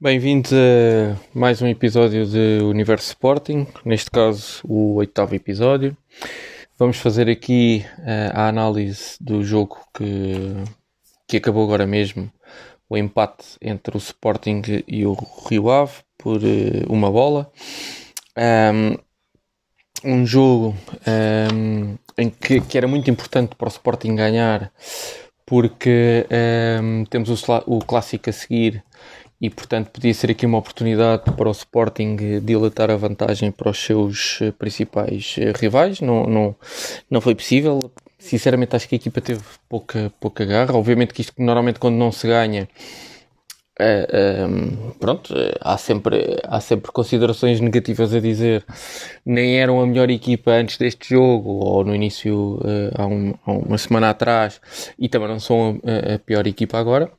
Bem-vindos a mais um episódio de Universo Sporting, neste caso o oitavo episódio. Vamos fazer aqui uh, a análise do jogo que, que acabou agora mesmo, o empate entre o Sporting e o Rio Ave por uh, uma bola. Um, um jogo um, em que, que, era muito importante para o Sporting ganhar, porque um, temos o, o clássico a seguir e portanto podia ser aqui uma oportunidade para o Sporting dilatar a vantagem para os seus eh, principais eh, rivais. Não, não, não foi possível. Sinceramente acho que a equipa teve pouca, pouca garra. Obviamente que isto normalmente quando não se ganha Uh, pronto, há sempre, há sempre considerações negativas a dizer. Nem eram a melhor equipa antes deste jogo, ou no início, uh, há, um, há, uma semana atrás, e também não são a, a pior equipa agora.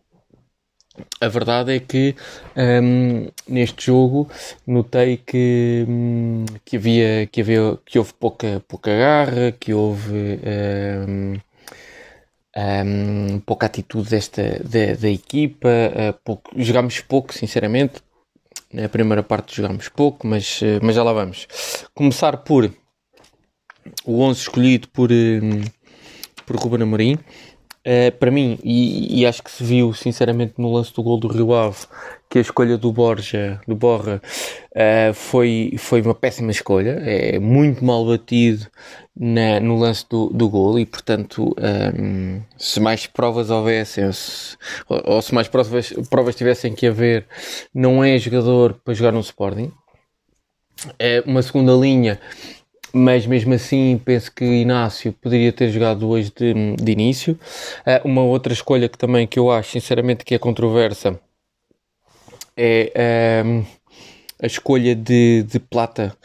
A verdade é que um, neste jogo notei que, um, que, havia, que, havia, que houve pouca, pouca garra, que houve um, pouca atitude desta, da, da equipa, uh, pouco, jogámos pouco, sinceramente. Na primeira parte jogámos pouco, mas, uh, mas já lá vamos. Começar por o 11 escolhido por, um, por Ruben Amorim. Uh, para mim, e, e, acho que se viu sinceramente no lance do gol do Rio Ave, que a escolha do Borja, do Borra, uh, foi, foi uma péssima escolha, é muito mal batido na, no lance do, do gol e portanto um, ehm, se mais provas houvessem se, ou, ou, se mais provas, provas tivessem que haver, não é jogador para jogar no Sporting. É uma segunda linha mas mesmo assim penso que Inácio poderia ter jogado hoje de, de início. Uh, uma outra escolha que também que eu acho sinceramente que é controversa é um, a escolha de, de Plata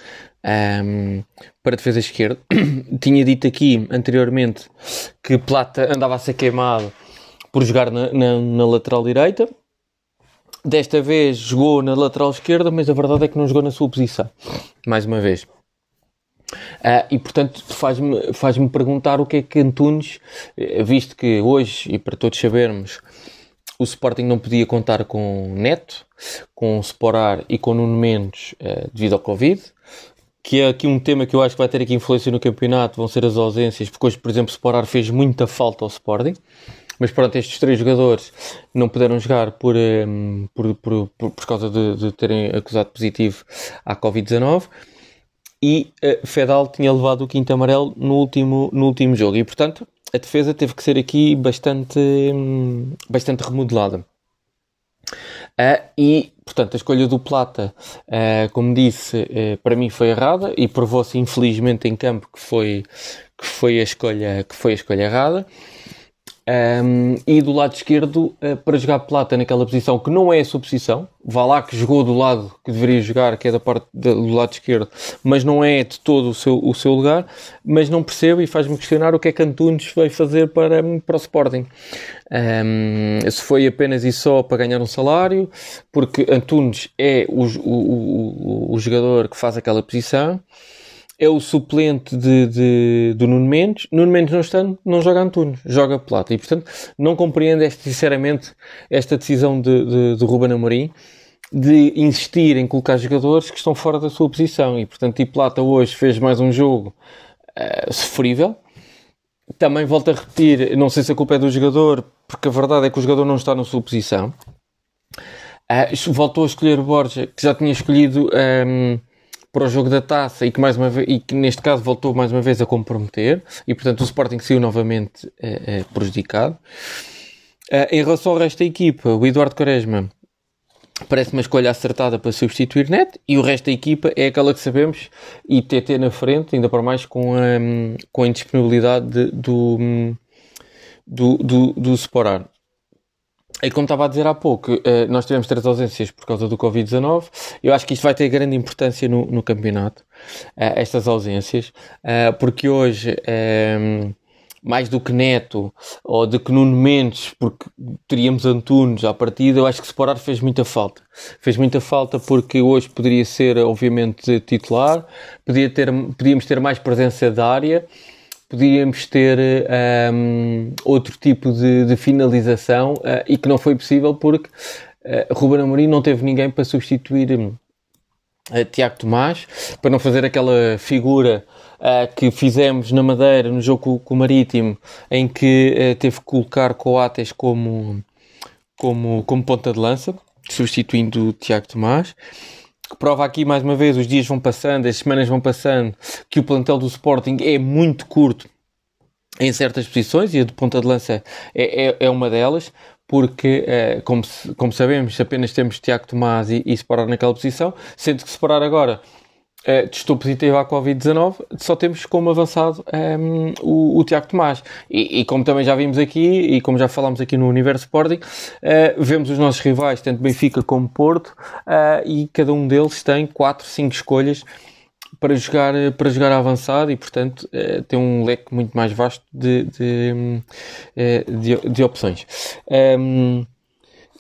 um, para defesa esquerda. Tinha dito aqui anteriormente que Plata andava a ser queimado por jogar na, na, na lateral direita. Desta vez jogou na lateral esquerda, mas a verdade é que não jogou na sua posição. Mais uma vez. Uh, e portanto faz-me faz perguntar o que é que Antunes, eh, visto que hoje, e para todos sabermos, o Sporting não podia contar com Neto, com Sporar e com Nuno Mendes uh, devido ao Covid, que é aqui um tema que eu acho que vai ter aqui influência no campeonato, vão ser as ausências, porque hoje, por exemplo, Sporar fez muita falta ao Sporting. Mas pronto, estes três jogadores não puderam jogar por, um, ehm, por, por, por, por, causa de, de terem acusado positivo à Covid-19 e uh, Fedal tinha levado o quinto amarelo no último, no último jogo e portanto a defesa teve que ser aqui bastante, hum, bastante remodelada. Uh, e, portanto, a escolha do Plata, uh, como disse, uh, para mim foi errada e provou-se infelizmente em campo que foi, que foi, a, escolha, que foi a escolha errada. Um, e do lado esquerdo, uh, para jogar Plata naquela posição que não é a sua posição, vá lá que jogou do lado que deveria jogar, que é da parte de, do lado esquerdo, mas não é de todo o seu, o seu lugar, mas não percebo e faz-me questionar o que é que Antunes vai fazer para, para o Sporting. Um, se foi apenas e só para ganhar um salário, porque Antunes é o, o, o, o jogador que faz aquela posição é o suplente de, de, do Nuno Mendes. Nuno Mendes não estando, não joga Antunes, joga Plata. E, portanto, não compreendo este, sinceramente esta decisão de, de, de Ruben Amorim de insistir em colocar jogadores que estão fora da sua posição. E, portanto, e Plata hoje fez mais um jogo uh, sofrível. Também volto a repetir, não sei se a culpa é do jogador, porque a verdade é que o jogador não está na sua posição. Uh, voltou a escolher o Borja, que já tinha escolhido... Um, ehm, para o jogo da taça e que, mais uma vez, e que neste caso voltou mais uma vez a comprometer e portanto o Sporting saiu novamente eh, eh, prejudicado. Uh, em relação ao resto da equipa, o Eduardo Quaresma parece uma escolha acertada para substituir Net e o resto da equipa é aquela que sabemos e TT na frente, ainda para mais com a, com a indisponibilidade de, do, do, do, do Sporar. E como estava a dizer há pouco, eh, nós tivemos três ausências por causa do Covid-19. Eu acho que isto vai ter grande importância no, no campeonato, eh, estas ausências, eh, porque hoje, mais do que Neto ou do que Nuno Mendes, porque teríamos Antunes à partida, eu acho que Separar fez muita falta. Fez muita falta porque hoje poderia ser, obviamente, titular, podia ter, podíamos ter mais presença da área podíamos ter um, outro tipo de, de finalização uh, e que não foi possível porque Ruben Amorim não teve ninguém para substituir Tiago Tomás, para não fazer aquela figura uh, que fizemos na Madeira, no jogo com, o Marítimo, em que uh, teve que colocar Coates como, como, como ponta de lança, substituindo Tiago Tomás. Que prova aqui mais uma vez, os dias vão passando, as semanas vão passando, que o plantel do Sporting é muito curto em certas posições e a de ponta de lança é, é, é uma delas porque, eh, como, como sabemos, apenas temos Tiago Tomás e, e separar naquela posição, sendo que separar agora eh, testou positivo à Covid-19, só temos como avançado ehm, o, o, Tiago Tomás. E, e, como também já vimos aqui, e como já falámos aqui no Universo Sporting, uh, vemos os nossos rivais, tanto Benfica como Porto, uh, e cada um deles tem 4, 5 escolhas para jogar, para jogar avançado e, portanto, uh, tem um leque muito mais vasto de, de, de, de opções. Ehm,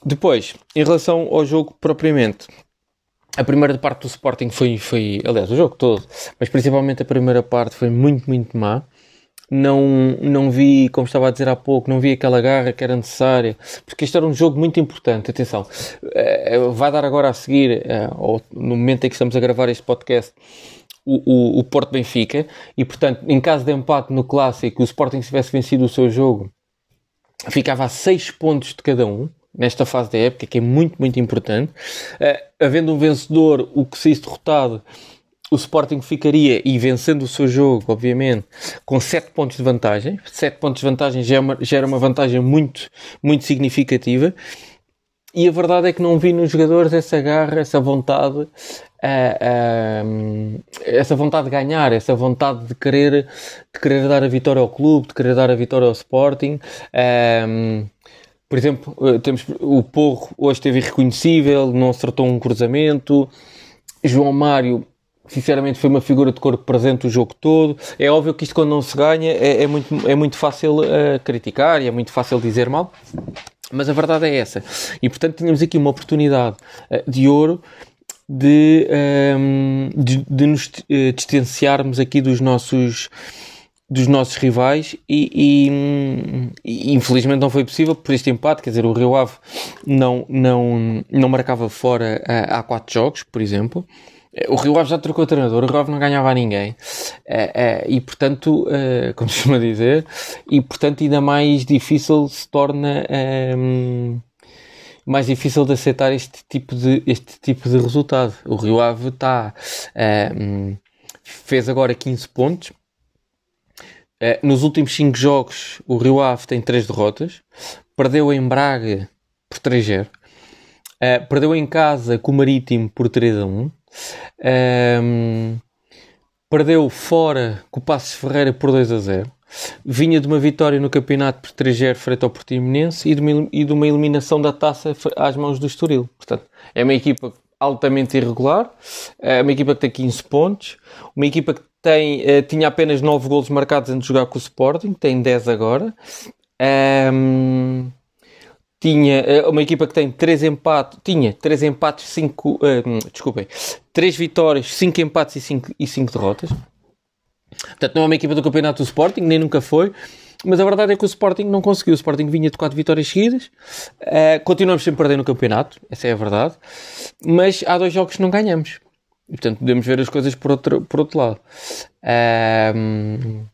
depois, em relação ao jogo propriamente, a primeira parte do Sporting foi, foi, aliás, o jogo todo, mas principalmente a primeira parte foi muito, muito má. Não, não vi, como estava a dizer há pouco, não vi aquela garra que era necessária, porque este era um jogo muito importante. Atenção, eh, vai dar agora a seguir, eh, ou no momento em que estamos a gravar este podcast, o, o, o Porto Benfica, e portanto, em caso de empate no clássico, o Sporting tivesse vencido o seu jogo, ficava a 6 pontos de cada um nesta fase da época, que é muito, muito importante. Uh, havendo um vencedor, o que se derrotado, o Sporting ficaria, e vencendo o seu jogo, obviamente, com 7 pontos de vantagem. 7 pontos de vantagem já, é já era uma vantagem muito, muito significativa. E a verdade é que não vi nos jogadores essa garra, essa vontade, uh, uh, essa vontade de ganhar, essa vontade de querer, de querer dar a vitória ao clube, de querer dar a vitória ao Sporting. Uh, por exemplo, eh, temos o Porro hoje esteve irreconhecível, não acertou um cruzamento. João Mário, sinceramente, foi uma figura de corpo presente o jogo todo. É óbvio que isto, quando não se ganha, é, é muito, é muito fácil uh, criticar e é muito fácil dizer mal. Mas a verdade é essa. E portanto, tínhamos aqui uma oportunidade uh, de ouro de, um, ehm, de, de, nos distanciarmos aqui dos nossos dos nossos rivais e, e, e, infelizmente não foi possível por este empate, quer dizer, o Rio Ave não, não, não marcava fora uh, há quatro jogos, por exemplo. Eh, o Rio Ave já trocou treinador, o Rio Ave não ganhava a ninguém. Uh, e portanto, como se chama dizer, e portanto ainda mais difícil se torna um, mais difícil de aceitar este tipo de, este tipo de resultado. O Rio Ave está um, fez agora 15 pontos nos últimos 5 jogos, o Rio Ave tem 3 derrotas. Perdeu em Braga por 3-0. Uh, eh, perdeu em casa com o Marítimo por 3 1. Um, ehm, perdeu fora com o Passos Ferreira por 2 0. Vinha de uma vitória no campeonato por 3-0 frente ao Portimonense e de, uma, e de uma eliminação da taça às mãos do Estoril. Portanto, é uma equipa altamente irregular, é uma equipa que tem 15 pontos, uma equipa que tem, uh, tinha apenas 9 golos marcados antes de jogar com o Sporting, tem 10 agora. Um, tinha uh, uma equipa que tem 3 empates, tinha 3 empates, 5, uh, desculpem, 3 vitórias, 5 empates e 5, e 5 derrotas. Portanto, não é uma equipa do campeonato do Sporting, nem nunca foi. Mas a verdade é que o Sporting não conseguiu. O Sporting vinha de 4 vitórias seguidas. Uh, continuamos sem perder no campeonato, essa é a verdade. Mas há dois jogos que não ganhamos. E, portanto, podemos ver as coisas por outro, por outro lado. Um,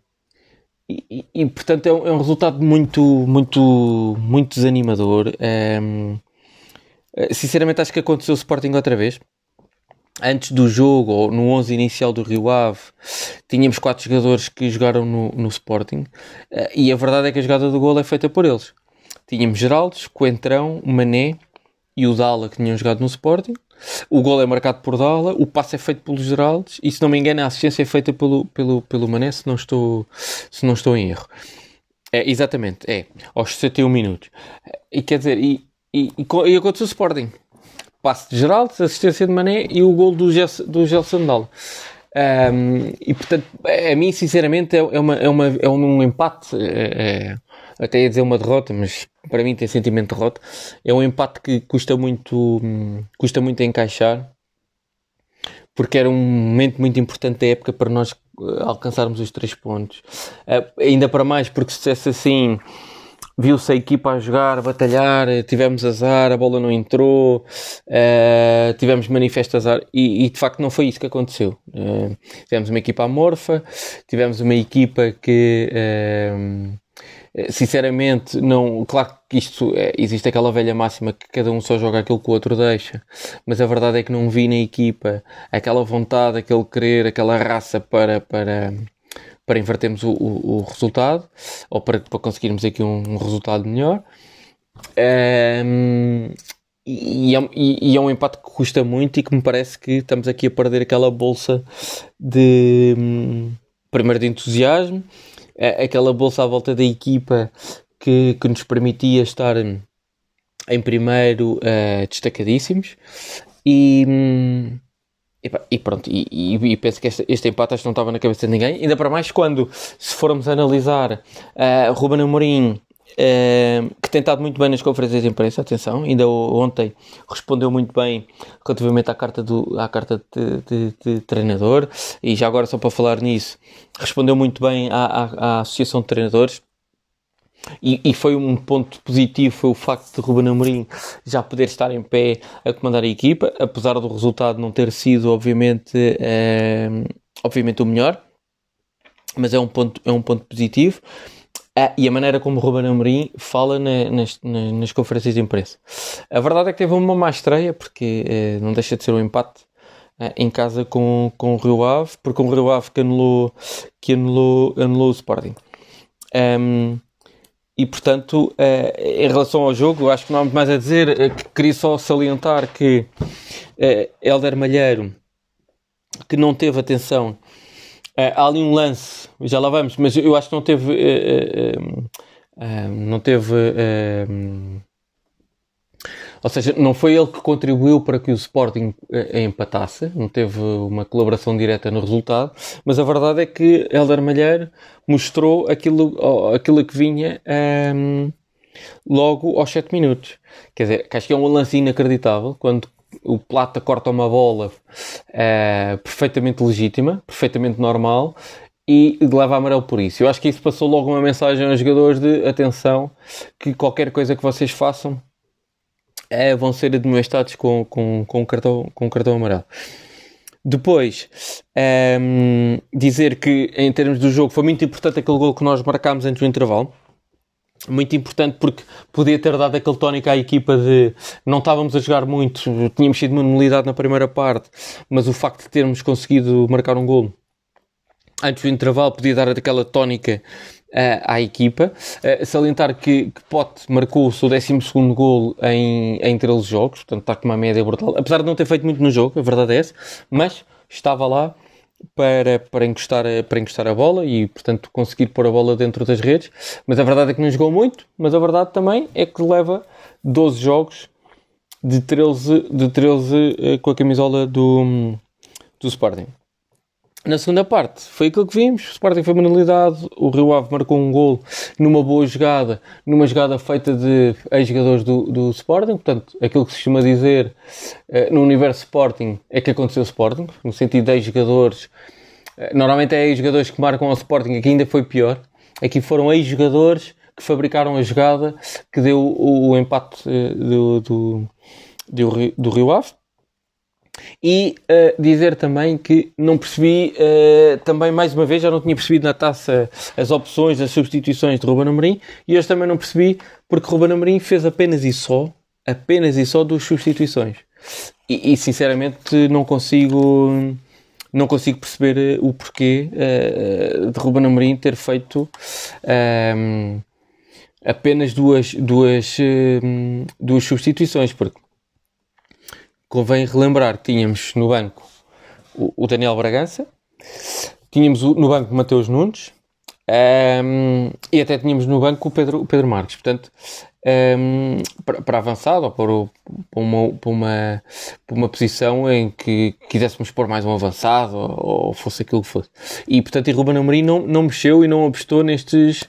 e, e, portanto, é um, é um, resultado muito, muito, muito desanimador. Um, sinceramente, acho que aconteceu o Sporting outra vez. Antes do jogo, ou no 11 inicial do Rio Ave, tínhamos quatro jogadores que jogaram no, no Sporting. Uh, e a verdade é que a jogada do gol é feita por eles. Tínhamos Geraldes, Coentrão, Mané e o Dala que tinham jogado no Sporting. O gol é marcado por Dala, o passe é feito pelos Geraldes e, se não me engano, a assistência é feita pelo, pelo, pelo Mané, se não estou, se não estou em erro. É, exatamente, é, aos 61 minutos. E quer dizer, e, e, e, e aconteceu o Sporting. Passe de Geraldes, assistência de Mané e o gol do, Gels, do Gelson Dala. Um, e portanto, a mim, sinceramente, é, é, uma, é, uma, é um empate. É, é, até ia dizer uma derrota, mas para mim tem sentimento de derrota. É um empate que custa muito, custa muito a encaixar, porque era um momento muito importante da época para nós eh, alcançarmos os três pontos. Uh, ainda para mais, porque se fosse assim, viu-se a equipa a jogar, a batalhar, tivemos azar, a bola não entrou, uh, tivemos manifesto azar e, e, de facto não foi isso que aconteceu. Uh, tivemos uma equipa amorfa, tivemos uma equipa que uh, sinceramente não, claro que isto é, existe aquela velha máxima que cada um só joga aquilo que o outro deixa, mas a verdade é que não vi na equipa aquela vontade, aquele querer, aquela raça para, para para invertermos o, o, o resultado ou para, para conseguirmos aqui um, um resultado melhor. Um, e, é, e, é, um empate que custa muito e que me parece que estamos aqui a perder aquela bolsa de hum, primeiro de entusiasmo, aquela bolsa à volta da equipa que, que nos permitia estar em primeiro uh, destacadíssimos e, hum, e, e pronto, e, e, e, penso que este, este empate acho que não estava na cabeça de ninguém, ainda para mais quando, se formos analisar uh, Ruben Amorim, uh, que tem estado muito bem nas conferências de imprensa, atenção, ainda ontem respondeu muito bem relativamente à carta, do, à carta de, de, de treinador, e já agora só para falar nisso, respondeu muito bem à, à, à Associação de Treinadores, e, e, foi um ponto positivo foi o facto de Ruben Amorim já poder estar em pé a comandar a equipa, apesar do resultado não ter sido obviamente, é, obviamente o melhor, mas é um ponto, é um ponto positivo. Ah, e a maneira como Ruben Amorim fala na, nas, nas, conferências de imprensa. A verdade é que teve uma má estreia, porque eh, não deixa de ser um empate eh, em casa com, com o Rio Ave, porque o Rio Ave que anulou, que anulou, anulou o Sporting. Um, e portanto, uh, em relação ao jogo, acho que não há muito mais a dizer. Uh, queria só salientar que uh, Helder Malheiro, que não teve atenção, há ali um lance, já lá vamos, mas eu acho que não teve. não teve ou seja, não foi ele que contribuiu para que o Sporting eh, empatasse, não teve uma colaboração direta no resultado, mas a verdade é que Helder Malheiro mostrou aquilo, aquilo que vinha um, ehm, logo aos 7 minutos. Quer dizer, que acho que é um lance inacreditável, quando o Plata corta uma bola uh, perfeitamente legítima, perfeitamente normal, e leva amarelo por isso. Eu acho que isso passou logo uma mensagem aos jogadores de atenção, que qualquer coisa que vocês façam é, vão ser admoestados com, com, com, cartão, com cartão amarelo. Depois, um, ehm, dizer que em termos do jogo foi muito importante aquele gol que nós marcámos antes do intervalo. Muito importante porque podia ter dado aquele tónico à equipa de não estávamos a jogar muito, tínhamos sido uma nulidade na primeira parte, mas o facto de termos conseguido marcar um gol antes do intervalo podia dar aquela tónica à equipa. Salientar que, que Pote marcou o seu 12 gol em, em 13 jogos, portanto está com uma média brutal. Apesar de não ter feito muito no jogo, a verdade é essa, mas estava lá para, para, encostar, para encostar a bola e, portanto, conseguir pôr a bola dentro das redes. Mas a verdade é que não jogou muito, mas a verdade também é que leva 12 jogos de 13, de 13 uh, com a camisola do, do Sporting. Na segunda parte, foi aquilo que vimos. O Sporting foi manualidade. O Rio Ave marcou um gol numa boa jogada, numa jogada feita de ex-jogadores do, do Sporting. Portanto, aquilo que se costuma dizer uh, no universo Sporting é que aconteceu o Sporting, no sentido de ex-jogadores. Uh, normalmente é ex-jogadores que marcam ao Sporting, aqui ainda foi pior. Aqui foram ex-jogadores que fabricaram a jogada que deu o, o empate uh, do, do, do, do Rio Ave. E uh, dizer também que não percebi, uh, também mais uma vez, já não tinha percebido na taça as opções, as substituições de Ruben Amorim, e hoje também não percebi porque Ruben Amorim fez apenas e só, apenas e só duas substituições. E, e sinceramente não consigo, não consigo perceber eh, o porquê uh, de Ruben Amorim ter feito ehm, apenas duas, duas, duas substituições, porque convém relembrar que tínhamos no banco o, o Daniel Bragança, tínhamos no banco o Mateus Nunes um, e até tínhamos no banco o Pedro, o Pedro Marques. Portanto, um, para, para avançado ou para, para, uma, para, uma, para uma posição em que quiséssemos pôr mais um avançado ou, ou fosse aquilo que fosse. E portanto, e Ruben Amorim não, não mexeu e não apostou nestes,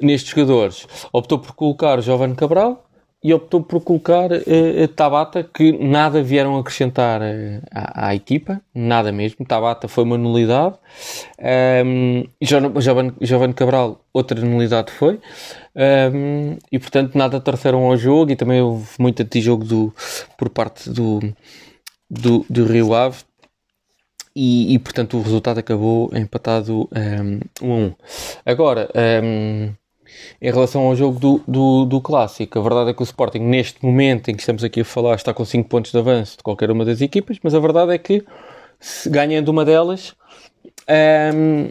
nestes jogadores. Optou por colocar o Giovanni Cabral e optou por colocar uh, Tabata, que nada vieram acrescentar uh, à, à, equipa, nada mesmo. Tabata foi uma nulidade. Um, Giovanni, Cabral, outra nulidade foi. Um, e portanto, nada trouxeram ao jogo. E também houve muito antijogo do, por parte do, do, do Rio Ave. E, e, portanto, o resultado acabou empatado um, 1 a 1. Agora. Um, em relação ao jogo do, do, do, Clássico, a verdade é que o Sporting, neste momento em que estamos aqui a falar, está com 5 pontos de avanço de qualquer uma das equipas, mas a verdade é que, ganhando uma delas, um,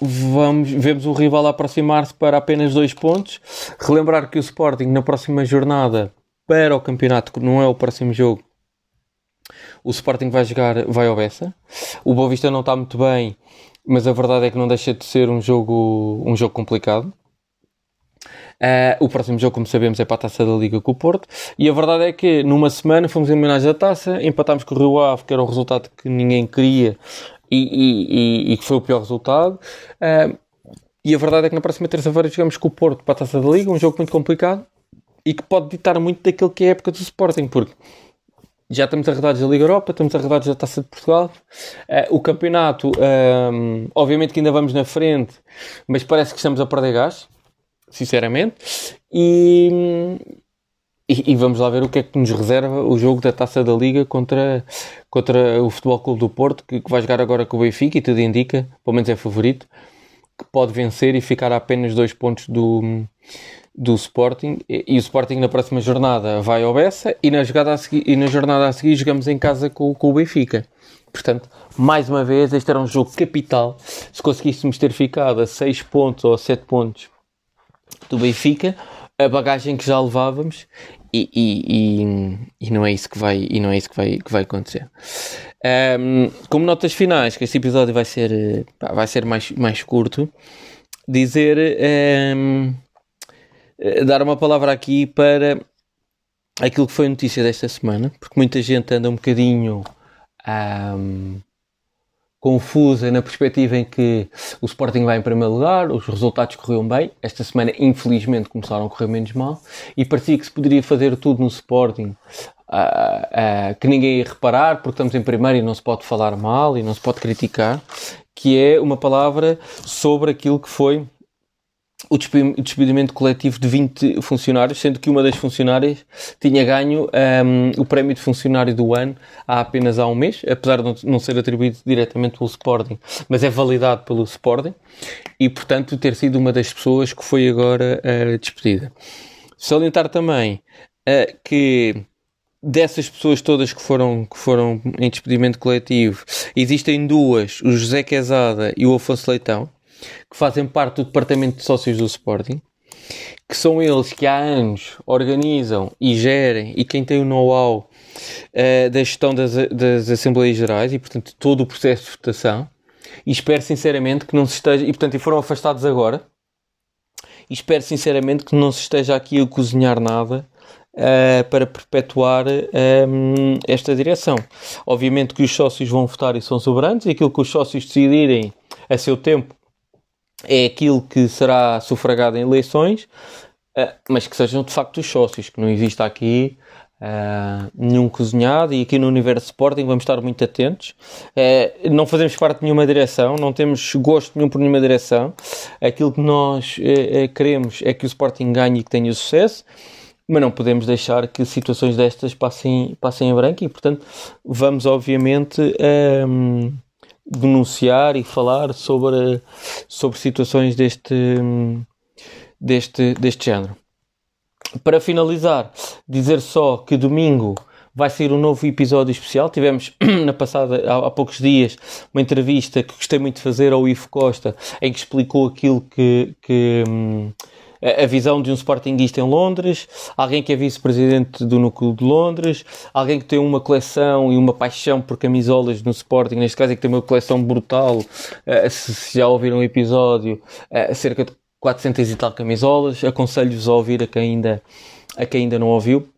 vamos, vemos o rival aproximar-se para apenas 2 pontos. Relembrar que o Sporting, na próxima jornada, para o campeonato, que não é o próximo jogo, o Sporting vai jogar, vai ao Bessa. O Boa Vista não está muito bem, mas a verdade é que não deixa de ser um jogo, um jogo complicado. Uh, o próximo jogo, como sabemos, é para a taça da Liga com o Porto. E a verdade é que numa semana fomos eliminados da taça, empatámos com o Rio Ave, que era um resultado que ninguém queria e que foi o pior resultado. Uh, e a verdade é que na próxima terça-feira jogamos com o Porto para a taça da Liga, um jogo muito complicado e que pode ditar muito daquilo que é a época do Sporting, porque já estamos arredados da Liga Europa, estamos arredados da Taça de Portugal. Uh, o campeonato, um, obviamente que ainda vamos na frente, mas parece que estamos a perder gás sinceramente. E, e, e, vamos lá ver o que é que nos reserva o jogo da Taça da Liga contra, contra o Futebol Clube do Porto, que, que vai jogar agora com o Benfica e tudo indica, pelo menos é favorito, que pode vencer e ficar a apenas dois pontos do, do Sporting. E, e o Sporting na próxima jornada vai ao Bessa e na, jogada a seguir, e na jornada a seguir jogamos em casa com, com o Benfica. Portanto, mais uma vez, este era um jogo capital. Se conseguíssemos ter ficado a 6 pontos ou 7 pontos do Benfica, a bagagem que já levávamos e, e, e, e, não é isso que vai e não é isso que vai que vai acontecer. Um, como notas finais que este episódio vai ser vai ser mais mais curto dizer um, dar uma palavra aqui para aquilo que foi notícia desta semana porque muita gente anda um bocadinho um, confusa na perspectiva em que o Sporting vai em primeiro lugar, os resultados corriam bem, esta semana infelizmente começaram a correr menos mal e parecia que se poderia fazer tudo no Sporting uh, uh, que ninguém ia reparar porque estamos em primeiro e não se pode falar mal e não se pode criticar, que é uma palavra sobre aquilo que foi o despedimento coletivo de 20 funcionários, sendo que uma das funcionárias tinha ganho um, o prémio de funcionário do ano há apenas há um mês, apesar de não ser atribuído diretamente pelo Sporting, mas é validado pelo Sporting e, portanto, ter sido uma das pessoas que foi agora uh, despedida. Salientar também uh, que dessas pessoas todas que foram, que foram em despedimento coletivo, existem duas, o José Quezada e o Afonso Leitão, que fazem parte do departamento de sócios do Sporting, que são eles que há anos organizam e gerem e quem tem o know-how uh, da gestão das, das Assembleias Gerais e, portanto, todo o processo de votação. E espero sinceramente que não se esteja. E, portanto, e foram afastados agora. E espero sinceramente que não se esteja aqui a cozinhar nada Uh, para perpetuar um, esta direção. Obviamente que os sócios vão votar e são soberanos, e aquilo que os sócios decidirem a seu tempo é aquilo que será sufragado em eleições, uh, mas que sejam de facto os sócios, que não exista aqui uh, nenhum cozinhado e aqui no Universo Sporting vamos estar muito atentos. Uh, não fazemos parte de nenhuma direção, não temos gosto nenhum por nenhuma direção. Aquilo que nós queremos é que o Sporting ganhe e que tenha sucesso. Mas não podemos deixar que situações destas passem, passem em branco e, portanto, vamos obviamente um, denunciar e falar sobre, sobre situações deste, deste, deste género. Para finalizar, dizer só que domingo vai sair um novo episódio especial. Tivemos na passada, há, há, poucos dias, uma entrevista que gostei muito de fazer ao Ivo Costa, em que explicou aquilo que, que, hum, a visão de um Sportingista em Londres, alguém que é vice-presidente do Núcleo de Londres, alguém que tem uma coleção e uma paixão por camisolas no Sporting, neste caso é que tem uma coleção brutal, eh, se já ouviram um episódio, eh, cerca de 400 e tal camisolas, aconselho-vos a ouvir a quem ainda, a quem ainda não ouviu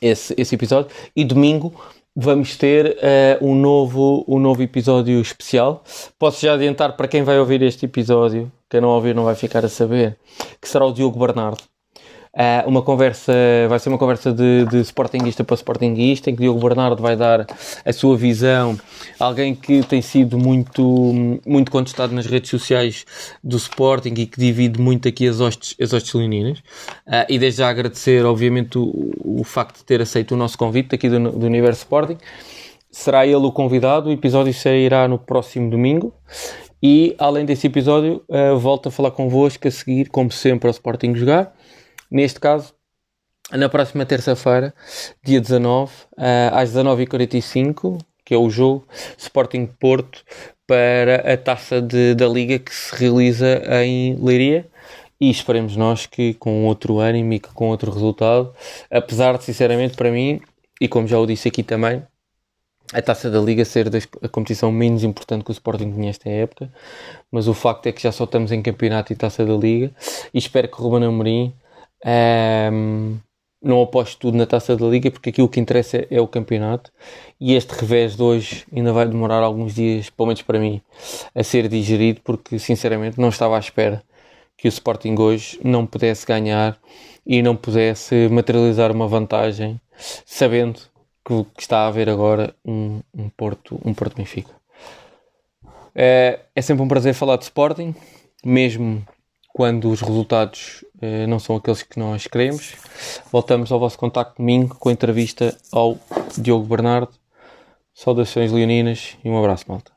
esse, esse episódio, e domingo vamos ter uh, um, novo, um novo episódio especial. Posso já adiantar para quem vai ouvir este episódio, quem não ouvir não vai ficar a saber, que será o Diogo Bernardo. Uh, uma conversa, vai ser uma conversa de, de Sportingista para Sportingista, em que Diogo Bernardo vai dar a sua visão, alguém que tem sido muito, muito contestado nas redes sociais do Sporting e que divide muito aqui as hostes, as hostes leoninas. Uh, e desde já agradecer, obviamente, o, o facto de ter aceito o nosso convite aqui do, do Universo Sporting. Será ele o convidado, o episódio sairá no próximo domingo. E além desse episódio, uh, volto a falar convosco a seguir, como sempre, ao Sporting Jogar Neste caso, na próxima terça-feira, dia 19, uh, às 19h45, que é o jogo Sporting Porto para a taça de, da Liga que se realiza em Leiria. E esperemos nós que com outro ânimo e com outro resultado, apesar de, sinceramente, para mim, e como já o disse aqui também, a taça da Liga ser a competição menos importante que o Sporting tinha esta época, mas o facto é que já só estamos em campeonato e taça da Liga, e espero que o Ruben Amorim um, não aposto tudo na taça da Liga porque aquilo que interessa é o campeonato e este revés de hoje ainda vai demorar alguns dias, pelo menos para mim, a ser digerido porque sinceramente não estava à espera que o Sporting hoje não pudesse ganhar e não pudesse materializar uma vantagem sabendo que, está a haver agora um, um Porto um Porto Benfica. É, é sempre um prazer falar de Sporting, mesmo quando os resultados não são aqueles que nós queremos. Voltamos ao vosso contacto domingo com a entrevista ao Diogo Bernardo. Saudações leoninas e um abraço, malta.